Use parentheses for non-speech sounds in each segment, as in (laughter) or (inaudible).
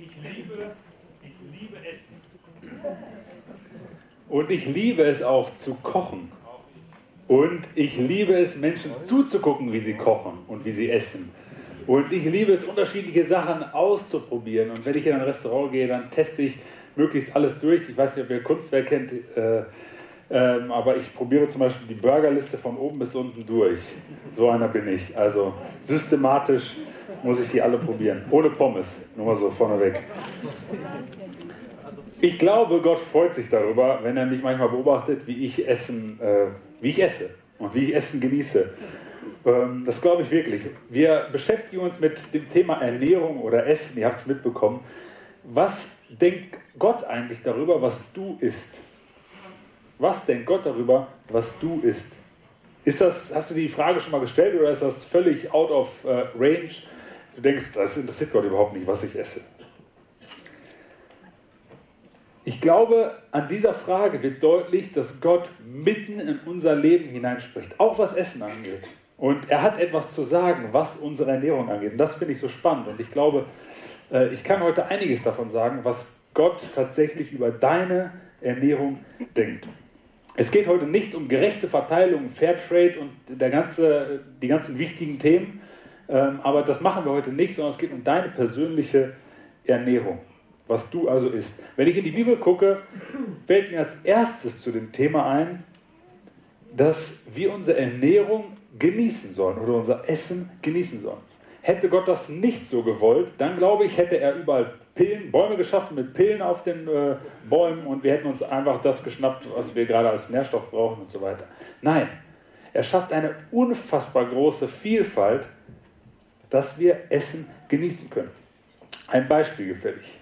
Ich liebe, ich liebe Essen. Und ich liebe es auch zu kochen. Und ich liebe es, Menschen zuzugucken, wie sie kochen und wie sie essen. Und ich liebe es, unterschiedliche Sachen auszuprobieren. Und wenn ich in ein Restaurant gehe, dann teste ich möglichst alles durch. Ich weiß nicht, ob ihr Kunstwerk kennt, äh, ähm, aber ich probiere zum Beispiel die Burgerliste von oben bis unten durch. So einer bin ich. Also systematisch muss ich die alle probieren. Ohne Pommes, nur mal so vorneweg. Ich glaube, Gott freut sich darüber, wenn er mich manchmal beobachtet, wie ich Essen, äh, wie ich esse und wie ich Essen genieße. Ähm, das glaube ich wirklich. Wir beschäftigen uns mit dem Thema Ernährung oder Essen. Ihr habt es mitbekommen. Was denkt Gott eigentlich darüber, was du isst? Was denkt Gott darüber, was du isst? Ist das, hast du die Frage schon mal gestellt oder ist das völlig out of uh, range? Du denkst, das interessiert Gott überhaupt nicht, was ich esse. Ich glaube, an dieser Frage wird deutlich, dass Gott mitten in unser Leben hineinspricht, auch was Essen angeht. Und er hat etwas zu sagen, was unsere Ernährung angeht. Und das finde ich so spannend. Und ich glaube, äh, ich kann heute einiges davon sagen, was Gott tatsächlich über deine Ernährung denkt. Es geht heute nicht um gerechte Verteilung, Fairtrade und der ganze, die ganzen wichtigen Themen, aber das machen wir heute nicht, sondern es geht um deine persönliche Ernährung, was du also isst. Wenn ich in die Bibel gucke, fällt mir als erstes zu dem Thema ein, dass wir unsere Ernährung genießen sollen oder unser Essen genießen sollen. Hätte Gott das nicht so gewollt, dann glaube ich, hätte er überall Pillen, Bäume geschaffen mit Pillen auf den äh, Bäumen und wir hätten uns einfach das geschnappt, was wir gerade als Nährstoff brauchen und so weiter. Nein, er schafft eine unfassbar große Vielfalt, dass wir Essen genießen können. Ein Beispiel gefällig.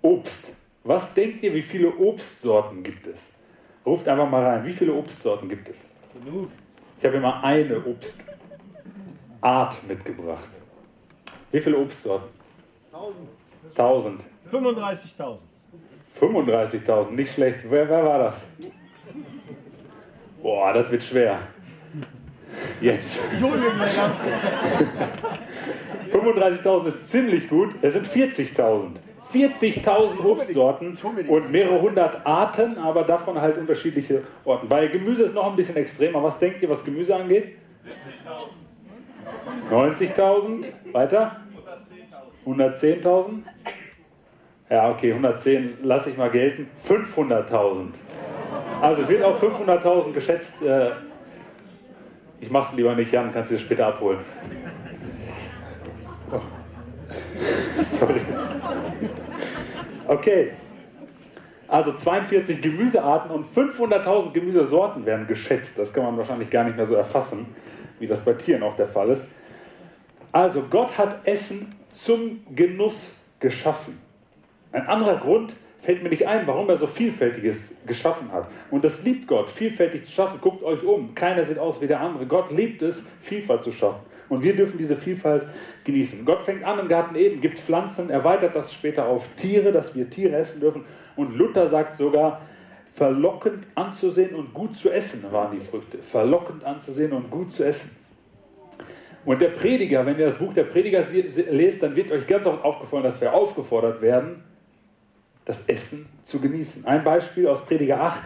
Obst. Was denkt ihr, wie viele Obstsorten gibt es? Ruft einfach mal rein. Wie viele Obstsorten gibt es? Genug. Ich habe immer eine Obstart mitgebracht. Wie viele Obstsorten? 1000. 1000. 35.000. 35.000, nicht schlecht. Wer, wer war das? Boah, das wird schwer. Jetzt. 35.000 ist ziemlich gut. Es sind 40.000. 40.000 Obstsorten und mehrere hundert Arten, aber davon halt unterschiedliche Orten. Bei Gemüse ist noch ein bisschen extremer. Was denkt ihr, was Gemüse angeht? 90.000. Weiter? 110.000. Ja, okay, 110 lasse ich mal gelten. 500.000. Also es wird auf 500.000 geschätzt. Äh, ich mache es lieber nicht, Jan, kannst du das später abholen. Oh. (laughs) Sorry. Okay. Also 42 Gemüsearten und 500.000 Gemüsesorten werden geschätzt. Das kann man wahrscheinlich gar nicht mehr so erfassen, wie das bei Tieren auch der Fall ist. Also Gott hat Essen zum Genuss geschaffen. Ein anderer Grund fällt mir nicht ein, warum er so Vielfältiges geschaffen hat. Und das liebt Gott, vielfältig zu schaffen. Guckt euch um, keiner sieht aus wie der andere. Gott liebt es, Vielfalt zu schaffen. Und wir dürfen diese Vielfalt genießen. Gott fängt an im Garten Eden, gibt Pflanzen, erweitert das später auf Tiere, dass wir Tiere essen dürfen. Und Luther sagt sogar, verlockend anzusehen und gut zu essen waren die Früchte. Verlockend anzusehen und gut zu essen. Und der Prediger, wenn ihr das Buch der Prediger lest, dann wird euch ganz oft aufgefallen, dass wir aufgefordert werden, das Essen zu genießen. Ein Beispiel aus Prediger 8.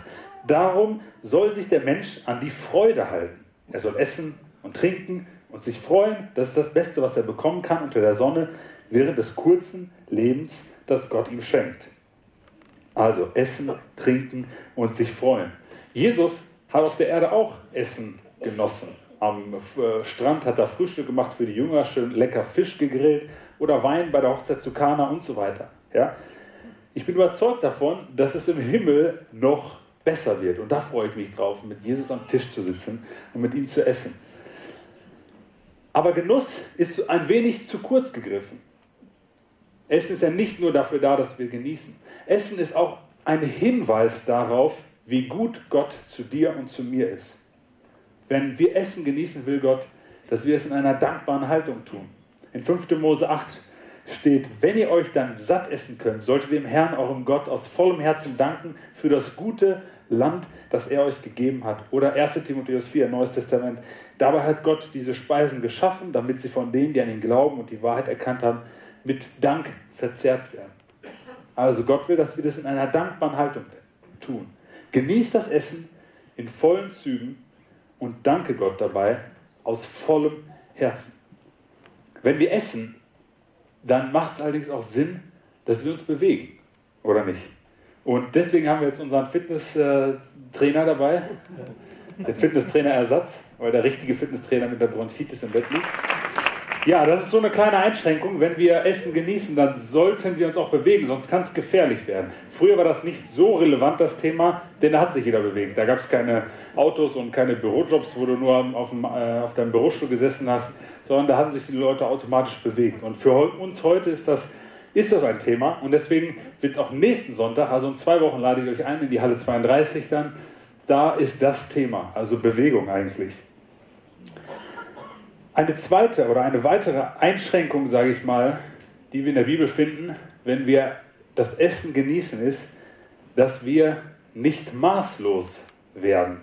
Darum soll sich der Mensch an die Freude halten. Er soll essen und trinken und sich freuen. Das ist das Beste, was er bekommen kann unter der Sonne während des kurzen Lebens, das Gott ihm schenkt. Also essen, trinken und sich freuen. Jesus hat auf der Erde auch Essen genossen. Am äh, Strand hat er Frühstück gemacht für die Jünger, schön lecker Fisch gegrillt oder Wein bei der Hochzeit zu Kana und so weiter. Ja? Ich bin überzeugt davon, dass es im Himmel noch besser wird. Und da freue ich mich drauf, mit Jesus am Tisch zu sitzen und mit ihm zu essen. Aber Genuss ist ein wenig zu kurz gegriffen. Essen ist ja nicht nur dafür da, dass wir genießen. Essen ist auch ein Hinweis darauf, wie gut Gott zu dir und zu mir ist. Wenn wir Essen genießen, will Gott, dass wir es in einer dankbaren Haltung tun. In 5. Mose 8 steht, wenn ihr euch dann satt essen könnt, solltet ihr dem Herrn, eurem Gott, aus vollem Herzen danken für das gute Land, das er euch gegeben hat. Oder 1. Timotheus 4, Neues Testament. Dabei hat Gott diese Speisen geschaffen, damit sie von denen, die an ihn glauben und die Wahrheit erkannt haben, mit Dank verzehrt werden. Also Gott will, dass wir das in einer dankbaren Haltung tun. Genießt das Essen in vollen Zügen und danke Gott dabei aus vollem Herzen. Wenn wir essen, dann macht es allerdings auch Sinn, dass wir uns bewegen, oder nicht? Und deswegen haben wir jetzt unseren Fitnesstrainer dabei, den Fitnesstrainer-Ersatz, weil der richtige Fitnesstrainer mit der Bronchitis im Bett liegt. Ja, das ist so eine kleine Einschränkung. Wenn wir Essen genießen, dann sollten wir uns auch bewegen, sonst kann es gefährlich werden. Früher war das nicht so relevant, das Thema, denn da hat sich jeder bewegt. Da gab es keine Autos und keine Bürojobs, wo du nur auf, dem, äh, auf deinem Bürostuhl gesessen hast, sondern da haben sich die Leute automatisch bewegt. Und für uns heute ist das, ist das ein Thema und deswegen wird es auch nächsten Sonntag, also in zwei Wochen lade ich euch ein in die Halle 32 dann, da ist das Thema, also Bewegung eigentlich. Eine zweite oder eine weitere Einschränkung, sage ich mal, die wir in der Bibel finden, wenn wir das Essen genießen, ist, dass wir nicht maßlos werden.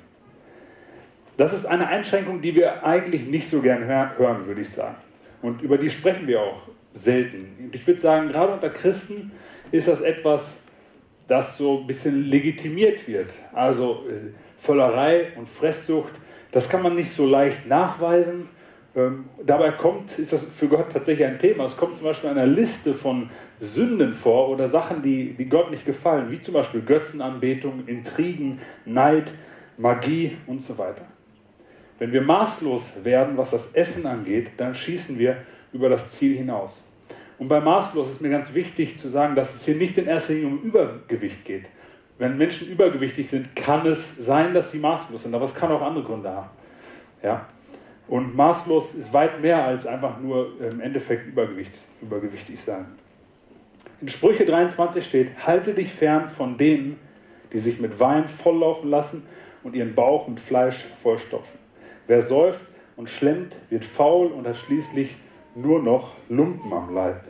Das ist eine Einschränkung, die wir eigentlich nicht so gern hören, würde ich sagen. Und über die sprechen wir auch selten. Und ich würde sagen, gerade unter Christen ist das etwas, das so ein bisschen legitimiert wird. Also äh, Völlerei und Fresssucht, das kann man nicht so leicht nachweisen. Ähm, dabei kommt, ist das für Gott tatsächlich ein Thema. Es kommt zum Beispiel in einer Liste von Sünden vor oder Sachen, die, die Gott nicht gefallen, wie zum Beispiel Götzenanbetung, Intrigen, Neid, Magie und so weiter. Wenn wir maßlos werden, was das Essen angeht, dann schießen wir über das Ziel hinaus. Und bei maßlos ist mir ganz wichtig zu sagen, dass es hier nicht in erster Linie um Übergewicht geht. Wenn Menschen übergewichtig sind, kann es sein, dass sie maßlos sind, aber es kann auch andere Gründe haben. Ja? Und maßlos ist weit mehr als einfach nur im Endeffekt Übergewicht, übergewichtig sein. In Sprüche 23 steht, halte dich fern von denen, die sich mit Wein volllaufen lassen und ihren Bauch mit Fleisch vollstopfen. Wer säuft und schlemmt, wird faul und hat schließlich nur noch Lumpen am Leib.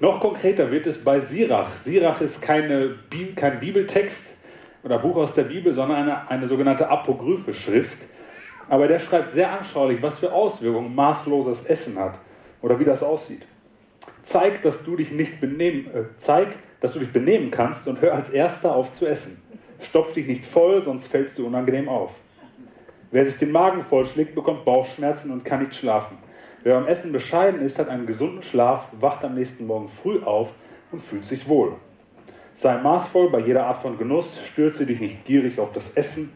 Noch konkreter wird es bei Sirach. Sirach ist keine, kein Bibeltext oder Buch aus der Bibel, sondern eine, eine sogenannte apokryphe Schrift. Aber der schreibt sehr anschaulich, was für Auswirkungen maßloses Essen hat oder wie das aussieht. Zeig, dass du dich nicht benehmen, äh, zeig, dass du dich benehmen kannst und hör als erster auf zu essen. Stopf dich nicht voll, sonst fällst du unangenehm auf. Wer sich den Magen vollschlägt, bekommt Bauchschmerzen und kann nicht schlafen. Wer beim Essen bescheiden ist, hat einen gesunden Schlaf, wacht am nächsten Morgen früh auf und fühlt sich wohl. Sei maßvoll bei jeder Art von Genuss, stürze dich nicht gierig auf das Essen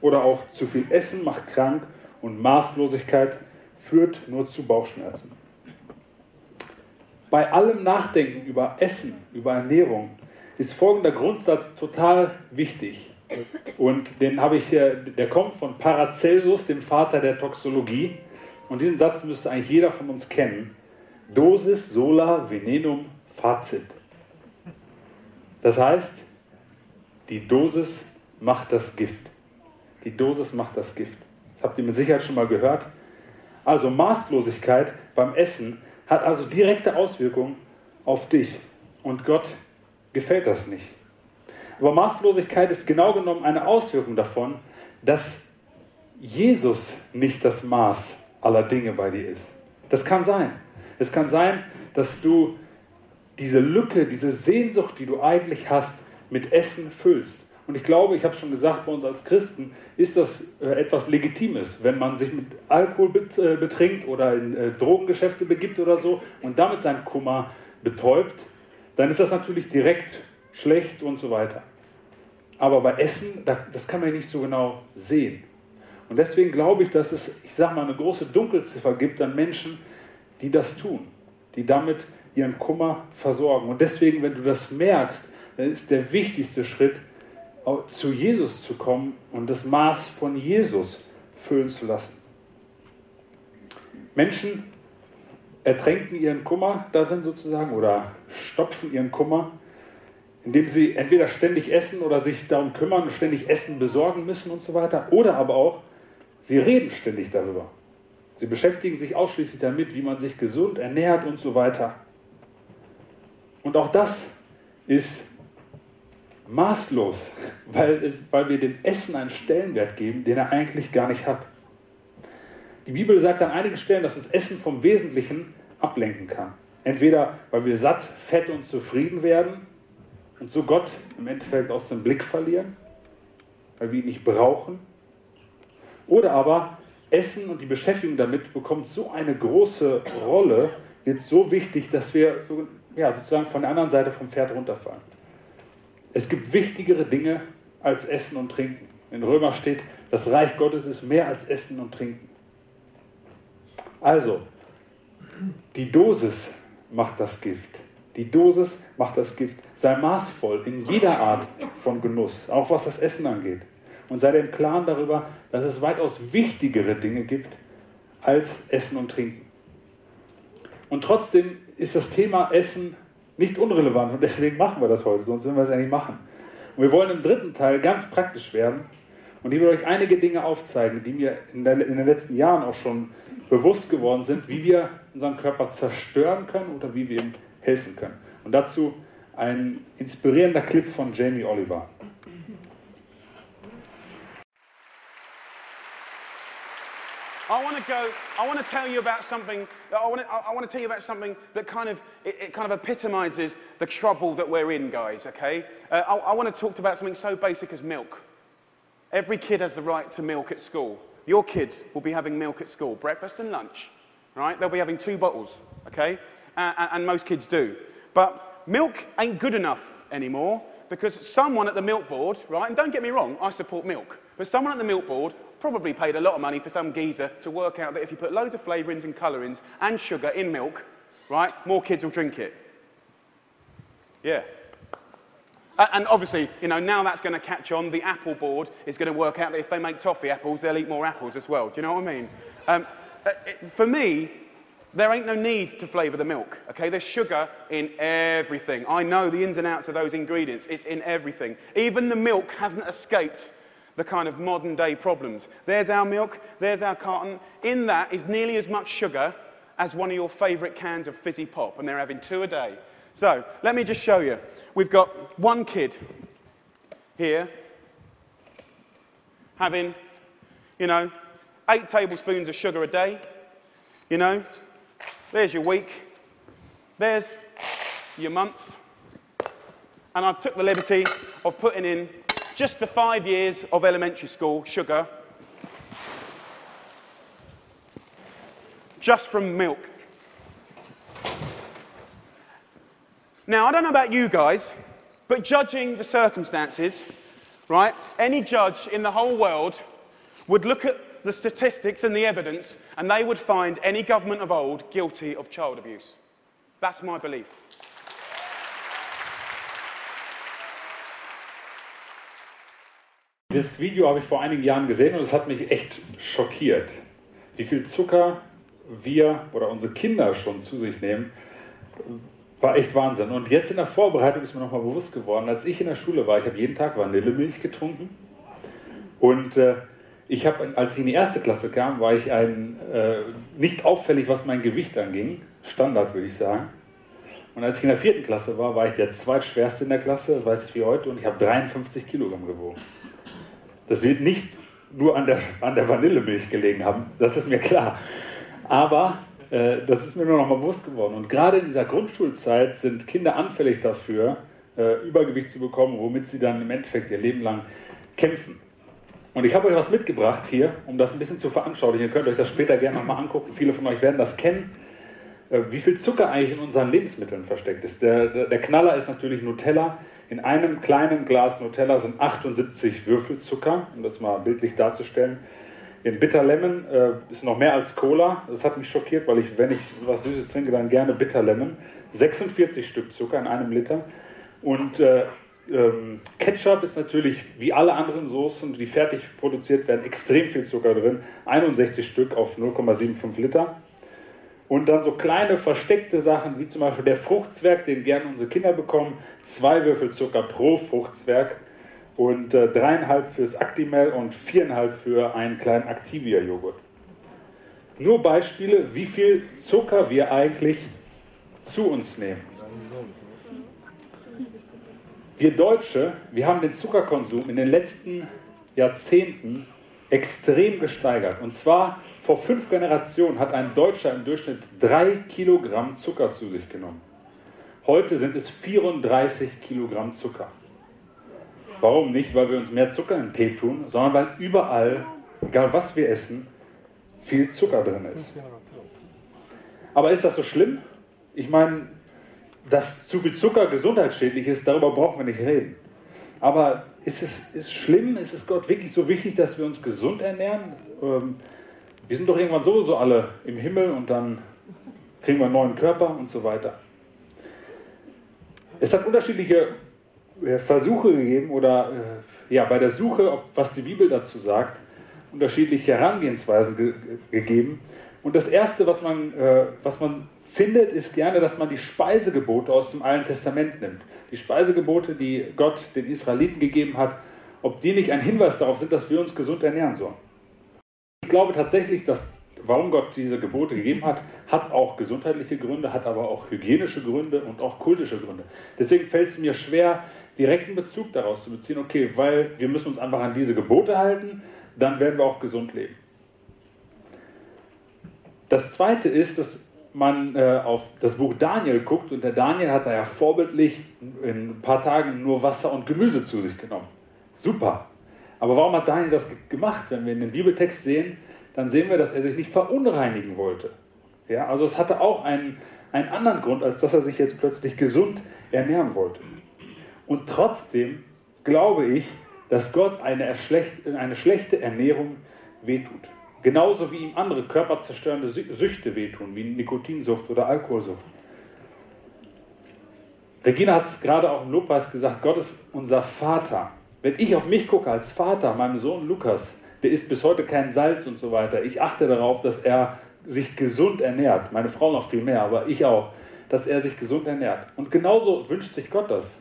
oder auch zu viel Essen macht krank und Maßlosigkeit führt nur zu Bauchschmerzen. Bei allem Nachdenken über Essen, über Ernährung ist folgender Grundsatz total wichtig. Und den habe ich, der kommt von Paracelsus, dem Vater der Toxologie. Und diesen Satz müsste eigentlich jeder von uns kennen. Dosis sola venenum facit. Das heißt, die Dosis macht das Gift. Die Dosis macht das Gift. Das habt ihr mit Sicherheit schon mal gehört. Also Maßlosigkeit beim Essen hat also direkte Auswirkungen auf dich. Und Gott gefällt das nicht. Aber Maßlosigkeit ist genau genommen eine Auswirkung davon, dass Jesus nicht das Maß aller Dinge bei dir ist. Das kann sein. Es kann sein, dass du diese Lücke, diese Sehnsucht, die du eigentlich hast, mit Essen füllst. Und ich glaube, ich habe schon gesagt, bei uns als Christen ist das äh, etwas Legitimes, wenn man sich mit Alkohol äh, betrinkt oder in äh, Drogengeschäfte begibt oder so und damit seinen Kummer betäubt, dann ist das natürlich direkt schlecht und so weiter. Aber bei Essen, das kann man nicht so genau sehen. Und deswegen glaube ich, dass es, ich sage mal, eine große Dunkelziffer gibt an Menschen, die das tun, die damit ihren Kummer versorgen. Und deswegen, wenn du das merkst, dann ist der wichtigste Schritt, zu Jesus zu kommen und das Maß von Jesus füllen zu lassen. Menschen ertränken ihren Kummer darin sozusagen oder stopfen ihren Kummer indem sie entweder ständig essen oder sich darum kümmern, ständig Essen besorgen müssen und so weiter, oder aber auch, sie reden ständig darüber. Sie beschäftigen sich ausschließlich damit, wie man sich gesund ernährt und so weiter. Und auch das ist maßlos, weil, es, weil wir dem Essen einen Stellenwert geben, den er eigentlich gar nicht hat. Die Bibel sagt an einigen Stellen, dass das Essen vom Wesentlichen ablenken kann. Entweder weil wir satt, fett und zufrieden werden und so Gott im Endeffekt aus dem Blick verlieren, weil wir ihn nicht brauchen. Oder aber Essen und die Beschäftigung damit bekommt so eine große Rolle, wird so wichtig, dass wir so, ja, sozusagen von der anderen Seite vom Pferd runterfallen. Es gibt wichtigere Dinge als Essen und Trinken. In Römer steht, das Reich Gottes ist mehr als Essen und Trinken. Also, die Dosis macht das Gift. Die Dosis macht das Gift. Sei maßvoll in jeder Art von Genuss, auch was das Essen angeht. Und sei dir im Klaren darüber, dass es weitaus wichtigere Dinge gibt als Essen und Trinken. Und trotzdem ist das Thema Essen nicht unrelevant und deswegen machen wir das heute, sonst würden wir es ja nicht machen. Und wir wollen im dritten Teil ganz praktisch werden und ich will euch einige Dinge aufzeigen, die mir in, der, in den letzten Jahren auch schon bewusst geworden sind, wie wir unseren Körper zerstören können oder wie wir ihm helfen können. Und dazu ein inspirierender Clip von Jamie Oliver. I want to go, I want to tell you about something, I want to, I want to tell you about something that kind of, it, it kind of epitomizes the trouble that we're in, guys, okay? Uh, I, I want to talk about something so basic as milk. Every kid has the right to milk at school. Your kids will be having milk at school, breakfast and lunch, right? They'll be having two bottles, okay? Uh, and most kids do. But milk ain't good enough anymore because someone at the milk board, right, and don't get me wrong, I support milk, but someone at the milk board probably paid a lot of money for some geezer to work out that if you put loads of flavourings and colourings and sugar in milk, right, more kids will drink it. Yeah. And obviously, you know, now that's going to catch on. The Apple board is going to work out that if they make toffee apples, they'll eat more apples as well. Do you know what I mean? Um, uh, for me, there ain't no need to flavour the milk, okay? There's sugar in everything. I know the ins and outs of those ingredients. It's in everything. Even the milk hasn't escaped the kind of modern day problems. There's our milk, there's our carton. In that is nearly as much sugar as one of your favourite cans of fizzy pop, and they're having two a day. So let me just show you. We've got one kid here having, you know, eight tablespoons of sugar a day. You know, there's your week, there's your month, and I've took the liberty of putting in just the five years of elementary school, sugar, just from milk. Now, I don't know about you guys, but judging the circumstances, right, any judge in the whole world would look at the statistics and the evidence and they would find any government of old guilty of child abuse. That's my belief. Dieses Video habe ich vor einigen Jahren gesehen und es hat mich echt schockiert, wie viel Zucker wir oder unsere Kinder schon zu sich nehmen. War echt Wahnsinn. Und jetzt in der Vorbereitung ist mir nochmal bewusst geworden, als ich in der Schule war, ich habe jeden Tag Vanillemilch getrunken. Und äh, ich habe, als ich in die erste Klasse kam, war ich ein, äh, nicht auffällig, was mein Gewicht anging. Standard, würde ich sagen. Und als ich in der vierten Klasse war, war ich der zweitschwerste in der Klasse, weiß ich wie heute, und ich habe 53 Kilogramm gewogen. Das wird nicht nur an der, an der Vanillemilch gelegen haben, das ist mir klar. Aber äh, das ist mir nur noch mal bewusst geworden. Und gerade in dieser Grundschulzeit sind Kinder anfällig dafür, äh, Übergewicht zu bekommen, womit sie dann im Endeffekt ihr Leben lang kämpfen. Und ich habe euch was mitgebracht hier, um das ein bisschen zu veranschaulichen. Ihr könnt euch das später gerne nochmal angucken. Viele von euch werden das kennen, äh, wie viel Zucker eigentlich in unseren Lebensmitteln versteckt ist. Der, der, Knaller ist natürlich Nutella. In einem kleinen Glas Nutella sind 78 Würfel Zucker, um das mal bildlich darzustellen. In Bitter Lemon äh, ist noch mehr als Cola. Das hat mich schockiert, weil ich, wenn ich was Süßes trinke, dann gerne Bitter Lemon. 46 Stück Zucker in einem Liter. Und äh, ähm, Ketchup ist natürlich, wie alle anderen Soßen, die fertig produziert werden, extrem viel Zucker drin. 61 Stück auf 0,75 Liter. Und dann so kleine versteckte Sachen, wie zum Beispiel der Fruchtzwerg, den gerne unsere Kinder bekommen. Zwei Würfel Zucker pro Fruchtzwerg und äh, dreieinhalb fürs Actimel und viereinhalb für einen kleinen Activia-Joghurt. Nur Beispiele, wie viel Zucker wir eigentlich zu uns nehmen. Wir Deutsche, wir haben den Zuckerkonsum in den letzten Jahrzehnten extrem gesteigert. Und zwar vor fünf Generationen hat ein Deutscher im Durchschnitt drei Kilogramm Zucker zu sich genommen. Heute sind es 34 Kilogramm Zucker. Warum nicht? Weil wir uns mehr Zucker in Tee tun, sondern weil überall, egal was wir essen, viel Zucker drin ist. Aber ist das so schlimm? Ich meine, dass zu viel Zucker gesundheitsschädlich ist, darüber brauchen wir nicht reden. Aber ist es ist schlimm? Ist es Gott wirklich so wichtig, dass wir uns gesund ernähren? Ähm, wir sind doch irgendwann sowieso alle im Himmel und dann kriegen wir einen neuen Körper und so weiter. Es hat unterschiedliche äh, Versuche gegeben oder äh, ja, bei der Suche, was die Bibel dazu sagt, unterschiedliche Herangehensweisen ge gegeben. Und das Erste, was man, äh, was man findet, ist gerne, dass man die Speisegebote aus dem Alten Testament nimmt. Die Speisegebote, die Gott den Israeliten gegeben hat, ob die nicht ein Hinweis darauf sind, dass wir uns gesund ernähren sollen. Ich glaube tatsächlich, dass warum Gott diese Gebote gegeben hat, hat auch gesundheitliche Gründe, hat aber auch hygienische Gründe und auch kultische Gründe. Deswegen fällt es mir schwer, direkten Bezug daraus zu beziehen, okay, weil wir müssen uns einfach an diese Gebote halten, dann werden wir auch gesund leben. Das zweite ist, dass man äh, auf das Buch Daniel guckt und der Daniel hat da ja vorbildlich in ein paar Tagen nur Wasser und Gemüse zu sich genommen. Super. Aber warum hat Daniel das gemacht? Wenn wir in den Bibeltext sehen, dann sehen wir, dass er sich nicht verunreinigen wollte. Ja, also es hatte auch einen, einen anderen Grund, als dass er sich jetzt plötzlich gesund ernähren wollte. Und trotzdem glaube ich, dass Gott eine, eine schlechte Ernährung wehtut. Genauso wie ihm andere körperzerstörende Süchte wehtun, wie Nikotinsucht oder Alkoholsucht. Regina hat es gerade auch im Lobpreis gesagt, Gott ist unser Vater. Wenn ich auf mich gucke als Vater, meinem Sohn Lukas, der isst bis heute kein Salz und so weiter. Ich achte darauf, dass er sich gesund ernährt. Meine Frau noch viel mehr, aber ich auch, dass er sich gesund ernährt. Und genauso wünscht sich Gott das.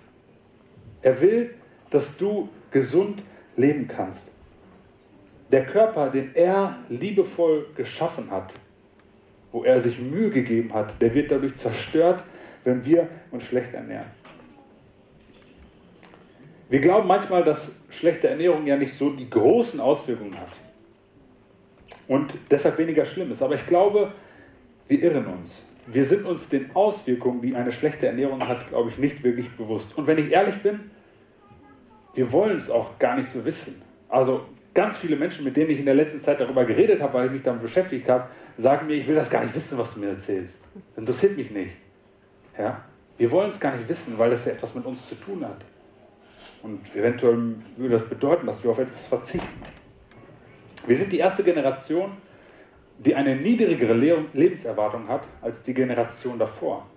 Er will, dass du gesund leben kannst. Der Körper, den er liebevoll geschaffen hat, wo er sich Mühe gegeben hat, der wird dadurch zerstört, wenn wir uns schlecht ernähren. Wir glauben manchmal, dass schlechte Ernährung ja nicht so die großen Auswirkungen hat und deshalb weniger schlimm ist. Aber ich glaube, wir irren uns. Wir sind uns den Auswirkungen, die eine schlechte Ernährung hat, glaube ich, nicht wirklich bewusst. Und wenn ich ehrlich bin, wir wollen es auch gar nicht so wissen. Also ganz viele Menschen, mit denen ich in der letzten Zeit darüber geredet habe, weil ich mich damit beschäftigt habe, sagen mir, ich will das gar nicht wissen, was du mir erzählst. Das interessiert mich nicht. Ja? Wir wollen es gar nicht wissen, weil das ja etwas mit uns zu tun hat. Und eventuell würde das bedeuten, dass wir auf etwas verzichten. Wir sind die erste Generation, die eine niedrigere Lebenserwartung hat als die Generation davor.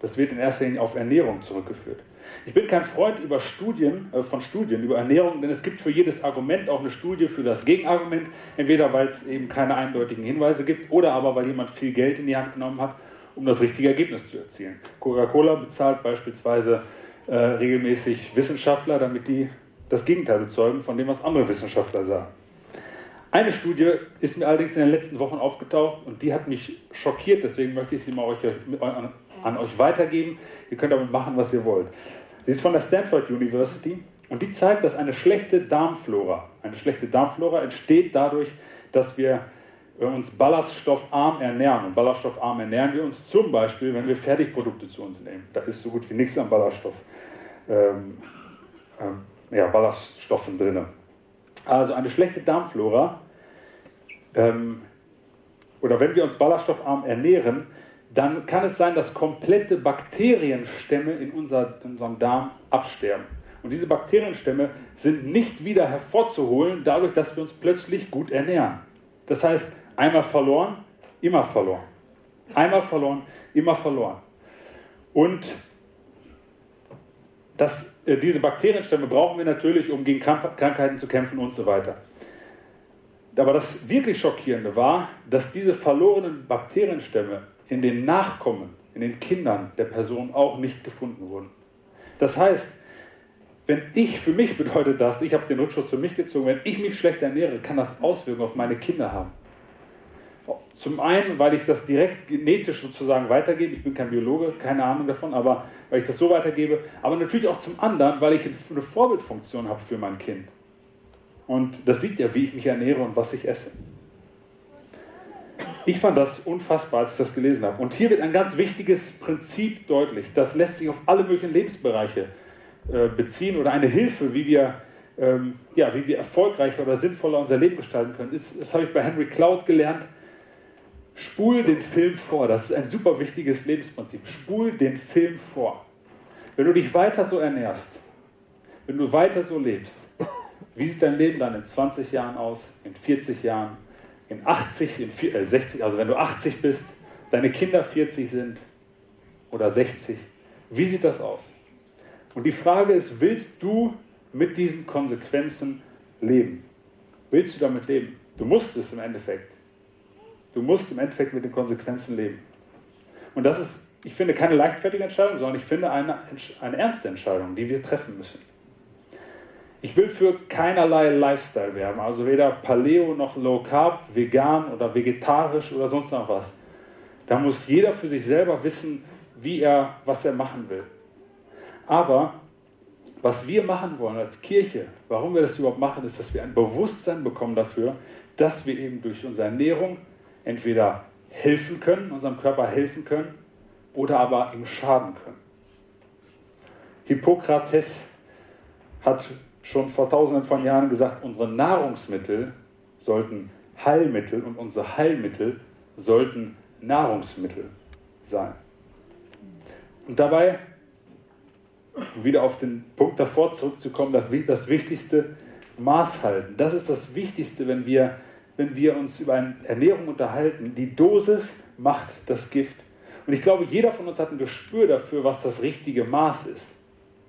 Das wird in erster Linie auf Ernährung zurückgeführt. Ich bin kein Freund über Studien, äh, von Studien über Ernährung, denn es gibt für jedes Argument auch eine Studie für das Gegenargument. Entweder weil es eben keine eindeutigen Hinweise gibt oder aber weil jemand viel Geld in die Hand genommen hat, um das richtige Ergebnis zu erzielen. Coca-Cola bezahlt beispielsweise äh, regelmäßig Wissenschaftler, damit die das Gegenteil bezeugen von dem, was andere Wissenschaftler sagen. Eine Studie ist mir allerdings in den letzten Wochen aufgetaucht und die hat mich schockiert, deswegen möchte ich sie mal euch, an, an euch weitergeben. Ihr könnt damit machen, was ihr wollt. Sie ist von der Stanford University und die zeigt, dass eine schlechte Darmflora, eine schlechte Darmflora entsteht dadurch, dass wir uns ballaststoffarm ernähren. Und ballaststoffarm ernähren wir uns zum Beispiel, wenn wir Fertigprodukte zu uns nehmen. Da ist so gut wie nichts an Ballaststoff, ähm, ähm, ja, Ballaststoffen drin. Also eine schlechte Darmflora, ähm, oder wenn wir uns ballaststoffarm ernähren, dann kann es sein, dass komplette Bakterienstämme in, unser, in unserem Darm absterben. Und diese Bakterienstämme sind nicht wieder hervorzuholen, dadurch, dass wir uns plötzlich gut ernähren. Das heißt, Einmal verloren, immer verloren. Einmal verloren, immer verloren. Und das, diese Bakterienstämme brauchen wir natürlich, um gegen Krankheiten zu kämpfen und so weiter. Aber das wirklich Schockierende war, dass diese verlorenen Bakterienstämme in den Nachkommen, in den Kindern der Person auch nicht gefunden wurden. Das heißt, wenn ich, für mich bedeutet das, ich habe den Rückschluss für mich gezogen, wenn ich mich schlecht ernähre, kann das Auswirkungen auf meine Kinder haben. Zum einen, weil ich das direkt genetisch sozusagen weitergebe. Ich bin kein Biologe, keine Ahnung davon, aber weil ich das so weitergebe. Aber natürlich auch zum anderen, weil ich eine Vorbildfunktion habe für mein Kind. Und das sieht ja, wie ich mich ernähre und was ich esse. Ich fand das unfassbar, als ich das gelesen habe. Und hier wird ein ganz wichtiges Prinzip deutlich. Das lässt sich auf alle möglichen Lebensbereiche äh, beziehen oder eine Hilfe, wie wir, ähm, ja, wie wir erfolgreicher oder sinnvoller unser Leben gestalten können. Das, das habe ich bei Henry Cloud gelernt. Spul den Film vor. Das ist ein super wichtiges Lebensprinzip. Spul den Film vor. Wenn du dich weiter so ernährst, wenn du weiter so lebst, wie sieht dein Leben dann in 20 Jahren aus, in 40 Jahren, in 80, in 60, äh, also wenn du 80 bist, deine Kinder 40 sind oder 60, wie sieht das aus? Und die Frage ist, willst du mit diesen Konsequenzen leben? Willst du damit leben? Du musst es im Endeffekt. Du musst im Endeffekt mit den Konsequenzen leben. Und das ist, ich finde, keine leichtfertige Entscheidung, sondern ich finde eine, eine ernste Entscheidung, die wir treffen müssen. Ich will für keinerlei Lifestyle werben, also weder Paleo noch Low Carb, vegan oder vegetarisch oder sonst noch was. Da muss jeder für sich selber wissen, wie er, was er machen will. Aber was wir machen wollen als Kirche, warum wir das überhaupt machen, ist, dass wir ein Bewusstsein bekommen dafür, dass wir eben durch unsere Ernährung entweder helfen können, unserem Körper helfen können, oder aber ihm schaden können. Hippokrates hat schon vor tausenden von Jahren gesagt, unsere Nahrungsmittel sollten Heilmittel und unsere Heilmittel sollten Nahrungsmittel sein. Und dabei, wieder auf den Punkt davor zurückzukommen, das, das wichtigste Maß halten. Das ist das Wichtigste, wenn wir, wenn wir uns über Ernährung unterhalten. Die Dosis macht das Gift. Und ich glaube, jeder von uns hat ein Gespür dafür, was das richtige Maß ist.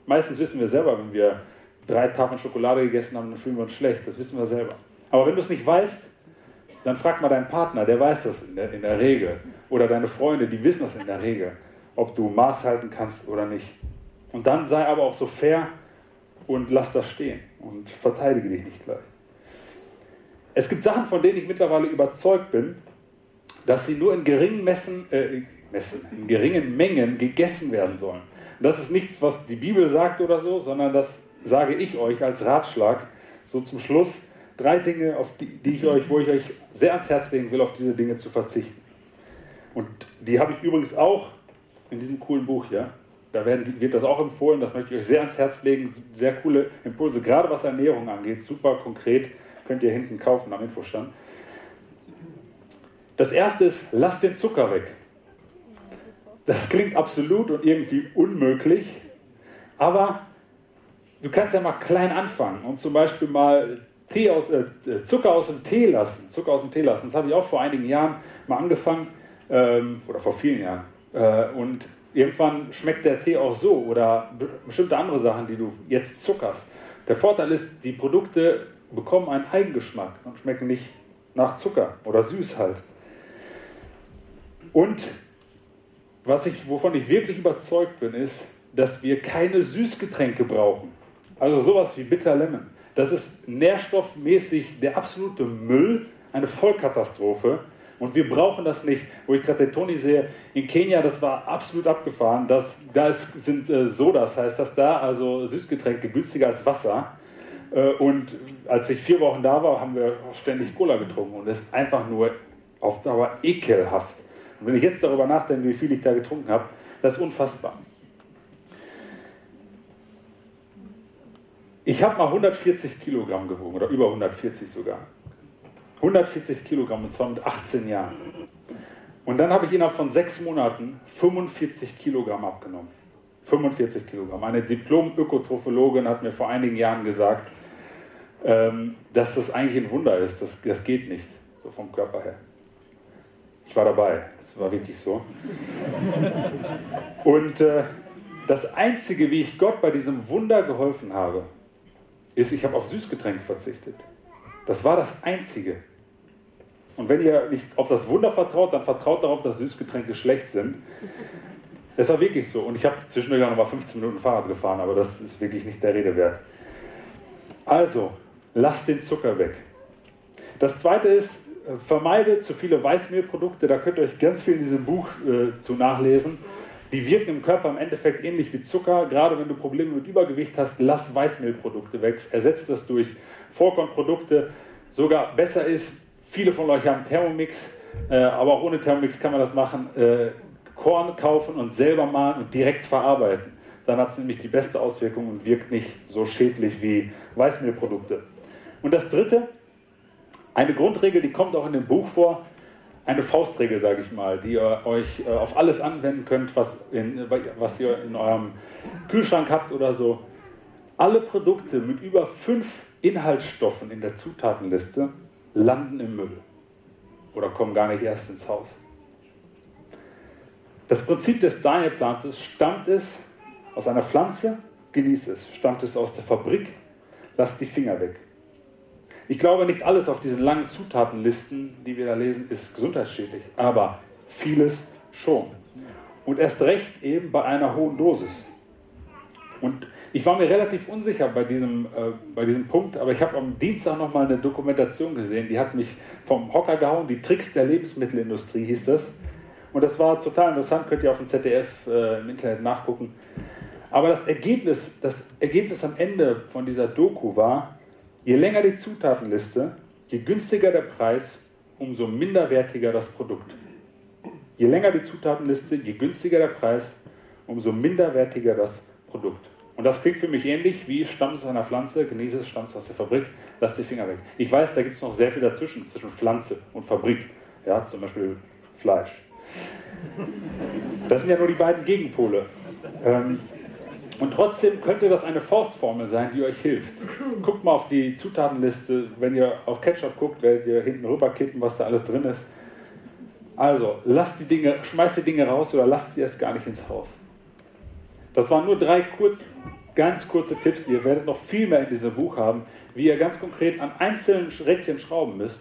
Meistens wissen wir selber, wenn wir drei Tafeln Schokolade gegessen haben, dann fühlen wir uns schlecht. Das wissen wir selber. Aber wenn du es nicht weißt, dann frag mal deinen Partner, der weiß das in der, in der Regel. Oder deine Freunde, die wissen das in der Regel, ob du Maß halten kannst oder nicht. Und dann sei aber auch so fair und lass das stehen und verteidige dich nicht gleich. Es gibt Sachen, von denen ich mittlerweile überzeugt bin, dass sie nur in geringen, Messen, äh, Messen, in geringen Mengen gegessen werden sollen. Das ist nichts, was die Bibel sagt oder so, sondern das sage ich euch als Ratschlag, so zum Schluss, drei Dinge, auf die, die ich euch, wo ich euch sehr ans Herz legen will, auf diese Dinge zu verzichten. Und die habe ich übrigens auch in diesem coolen Buch hier. Da werden, wird das auch empfohlen, das möchte ich euch sehr ans Herz legen. Sehr coole Impulse, gerade was Ernährung angeht, super konkret, könnt ihr hinten kaufen am Infostand. Das erste ist, lasst den Zucker weg. Das klingt absolut und irgendwie unmöglich, aber du kannst ja mal klein anfangen und zum Beispiel mal Tee aus, äh, Zucker aus dem Tee lassen. Zucker aus dem Tee lassen. Das habe ich auch vor einigen Jahren mal angefangen, ähm, oder vor vielen Jahren. Äh, und irgendwann schmeckt der Tee auch so oder bestimmte andere Sachen, die du jetzt zuckerst. Der Vorteil ist, die Produkte bekommen einen Eigengeschmack und schmecken nicht nach Zucker oder süß halt. Und was ich, wovon ich wirklich überzeugt bin, ist, dass wir keine Süßgetränke brauchen. Also sowas wie Bitter Lemon. Das ist nährstoffmäßig der absolute Müll, eine Vollkatastrophe. Und wir brauchen das nicht. Wo ich gerade den Toni sehe, in Kenia, das war absolut abgefahren. Da ist, sind äh, Sodas, heißt das da, also Süßgetränke günstiger als Wasser. Äh, und als ich vier Wochen da war, haben wir ständig Cola getrunken. Und das ist einfach nur auf Dauer ekelhaft. Und wenn ich jetzt darüber nachdenke, wie viel ich da getrunken habe, das ist unfassbar. Ich habe mal 140 Kilogramm gewogen oder über 140 sogar. 140 Kilogramm und zwar mit 18 Jahren. Und dann habe ich innerhalb von sechs Monaten 45 Kilogramm abgenommen. 45 Kilogramm. Eine Diplom-Ökotrophologin hat mir vor einigen Jahren gesagt, ähm, dass das eigentlich ein Wunder ist. Das, das geht nicht, so vom Körper her. Ich war dabei, das war wirklich so. (laughs) Und äh, das Einzige, wie ich Gott bei diesem Wunder geholfen habe, ist, ich habe auf Süßgetränke verzichtet. Das war das Einzige. Und wenn ihr nicht auf das Wunder vertraut, dann vertraut darauf, dass Süßgetränke schlecht sind. Es war wirklich so. Und ich habe zwischendurch noch mal 15 Minuten Fahrrad gefahren, aber das ist wirklich nicht der Rede wert. Also, lasst den Zucker weg. Das zweite ist, äh, vermeide zu viele Weißmehlprodukte. Da könnt ihr euch ganz viel in diesem Buch äh, zu nachlesen. Die wirken im Körper im Endeffekt ähnlich wie Zucker. Gerade wenn du Probleme mit Übergewicht hast, lass Weißmehlprodukte weg. Ersetzt das durch Vollkornprodukte. Sogar besser ist, Viele von euch haben Thermomix, äh, aber auch ohne Thermomix kann man das machen. Äh, Korn kaufen und selber mahlen und direkt verarbeiten. Dann hat es nämlich die beste Auswirkung und wirkt nicht so schädlich wie Weißmehlprodukte. Und das dritte, eine Grundregel, die kommt auch in dem Buch vor, eine Faustregel, sage ich mal, die ihr euch äh, auf alles anwenden könnt, was, in, was ihr in eurem Kühlschrank habt oder so. Alle Produkte mit über fünf Inhaltsstoffen in der Zutatenliste landen im Müll oder kommen gar nicht erst ins Haus. Das Prinzip des Daniel-Plans ist, stammt es aus einer Pflanze, genieß es. Stammt es aus der Fabrik, lass die Finger weg. Ich glaube, nicht alles auf diesen langen Zutatenlisten, die wir da lesen, ist gesundheitsschädlich, aber vieles schon. Und erst recht eben bei einer hohen Dosis. Und ich war mir relativ unsicher bei diesem, äh, bei diesem Punkt, aber ich habe am Dienstag nochmal eine Dokumentation gesehen, die hat mich vom Hocker gehauen. Die Tricks der Lebensmittelindustrie hieß das. Und das war total interessant, könnt ihr auf dem ZDF äh, im Internet nachgucken. Aber das Ergebnis, das Ergebnis am Ende von dieser Doku war, je länger die Zutatenliste, je günstiger der Preis, umso minderwertiger das Produkt. Je länger die Zutatenliste, je günstiger der Preis, umso minderwertiger das Produkt. Und das klingt für mich ähnlich wie stammt es einer Pflanze, genieße es, stammt es aus der Fabrik, lass die Finger weg. Ich weiß, da gibt es noch sehr viel dazwischen, zwischen Pflanze und Fabrik. Ja, zum Beispiel Fleisch. Das sind ja nur die beiden Gegenpole. Ähm, und trotzdem könnte das eine Faustformel sein, die euch hilft. Guckt mal auf die Zutatenliste. Wenn ihr auf Ketchup guckt, werdet ihr hinten rüber kippen, was da alles drin ist. Also, lasst die Dinge, schmeißt die Dinge raus oder lasst sie erst gar nicht ins Haus. Das waren nur drei kurz, ganz kurze Tipps. Ihr werdet noch viel mehr in diesem Buch haben, wie ihr ganz konkret an einzelnen Rädchen schrauben müsst.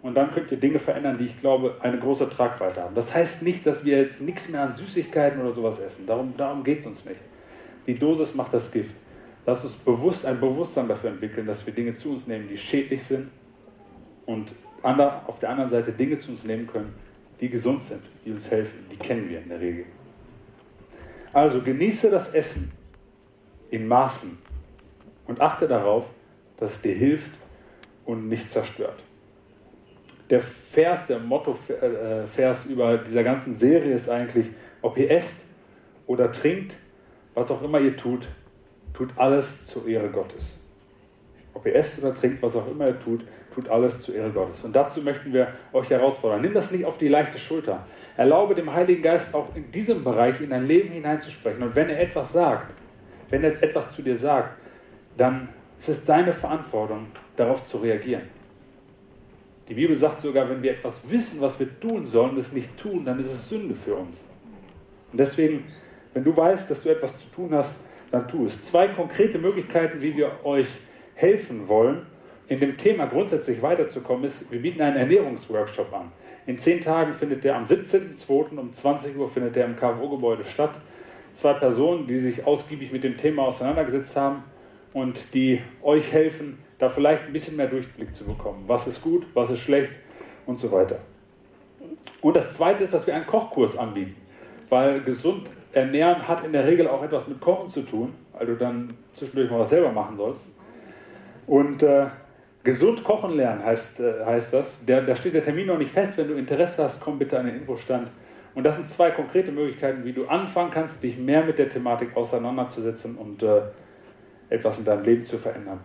Und dann könnt ihr Dinge verändern, die ich glaube, eine große Tragweite haben. Das heißt nicht, dass wir jetzt nichts mehr an Süßigkeiten oder sowas essen. Darum, darum geht es uns nicht. Die Dosis macht das Gift. Lass uns bewusst ein Bewusstsein dafür entwickeln, dass wir Dinge zu uns nehmen, die schädlich sind und auf der anderen Seite Dinge zu uns nehmen können, die gesund sind, die uns helfen. Die kennen wir in der Regel. Also genieße das Essen in Maßen und achte darauf, dass es dir hilft und nicht zerstört. Der Vers, der Motto-Vers über dieser ganzen Serie ist eigentlich, ob ihr esst oder trinkt, was auch immer ihr tut, tut alles zur Ehre Gottes. Ob ihr esst oder trinkt, was auch immer ihr tut, tut alles zur Ehre Gottes. Und dazu möchten wir euch herausfordern. Nimm das nicht auf die leichte Schulter. Erlaube dem Heiligen Geist auch in diesem Bereich in dein Leben hineinzusprechen. Und wenn er etwas sagt, wenn er etwas zu dir sagt, dann ist es deine Verantwortung, darauf zu reagieren. Die Bibel sagt sogar, wenn wir etwas wissen, was wir tun sollen, das nicht tun, dann ist es Sünde für uns. Und deswegen, wenn du weißt, dass du etwas zu tun hast, dann tu es. Zwei konkrete Möglichkeiten, wie wir euch helfen wollen, in dem Thema grundsätzlich weiterzukommen, ist, wir bieten einen Ernährungsworkshop an. In zehn Tagen findet der am 17.02. um 20 Uhr findet der im KWO-Gebäude statt. Zwei Personen, die sich ausgiebig mit dem Thema auseinandergesetzt haben und die euch helfen, da vielleicht ein bisschen mehr Durchblick zu bekommen. Was ist gut, was ist schlecht und so weiter. Und das Zweite ist, dass wir einen Kochkurs anbieten, weil gesund ernähren hat in der Regel auch etwas mit Kochen zu tun, weil du dann zwischendurch mal was selber machen sollst. Und äh, Gesund kochen lernen heißt, äh, heißt das. Der, da steht der Termin noch nicht fest. Wenn du Interesse hast, komm bitte an den Infostand. Und das sind zwei konkrete Möglichkeiten, wie du anfangen kannst, dich mehr mit der Thematik auseinanderzusetzen und äh, etwas in deinem Leben zu verändern.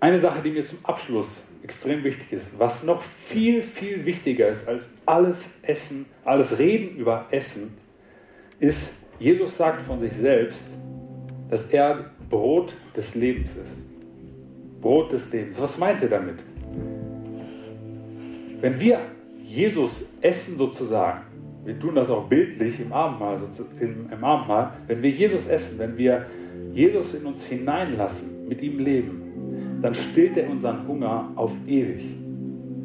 Eine Sache, die mir zum Abschluss extrem wichtig ist, was noch viel, viel wichtiger ist als alles Essen, alles Reden über Essen, ist, Jesus sagt von sich selbst, dass er Brot des Lebens ist. Brot des Lebens. Was meint er damit? Wenn wir Jesus essen sozusagen, wir tun das auch bildlich im Abendmahl, im, im Abendmahl, wenn wir Jesus essen, wenn wir Jesus in uns hineinlassen, mit ihm leben, dann stillt er unseren Hunger auf ewig.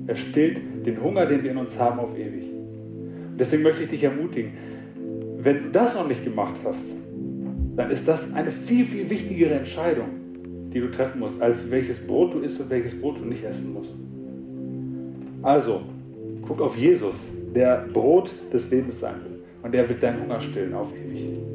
Er stillt den Hunger, den wir in uns haben, auf ewig. Und deswegen möchte ich dich ermutigen, wenn du das noch nicht gemacht hast, dann ist das eine viel, viel wichtigere Entscheidung, die du treffen musst, als welches Brot du isst und welches Brot du nicht essen musst. Also, guck auf Jesus, der Brot des Lebens sein will. Und der wird deinen Hunger stillen auf ewig.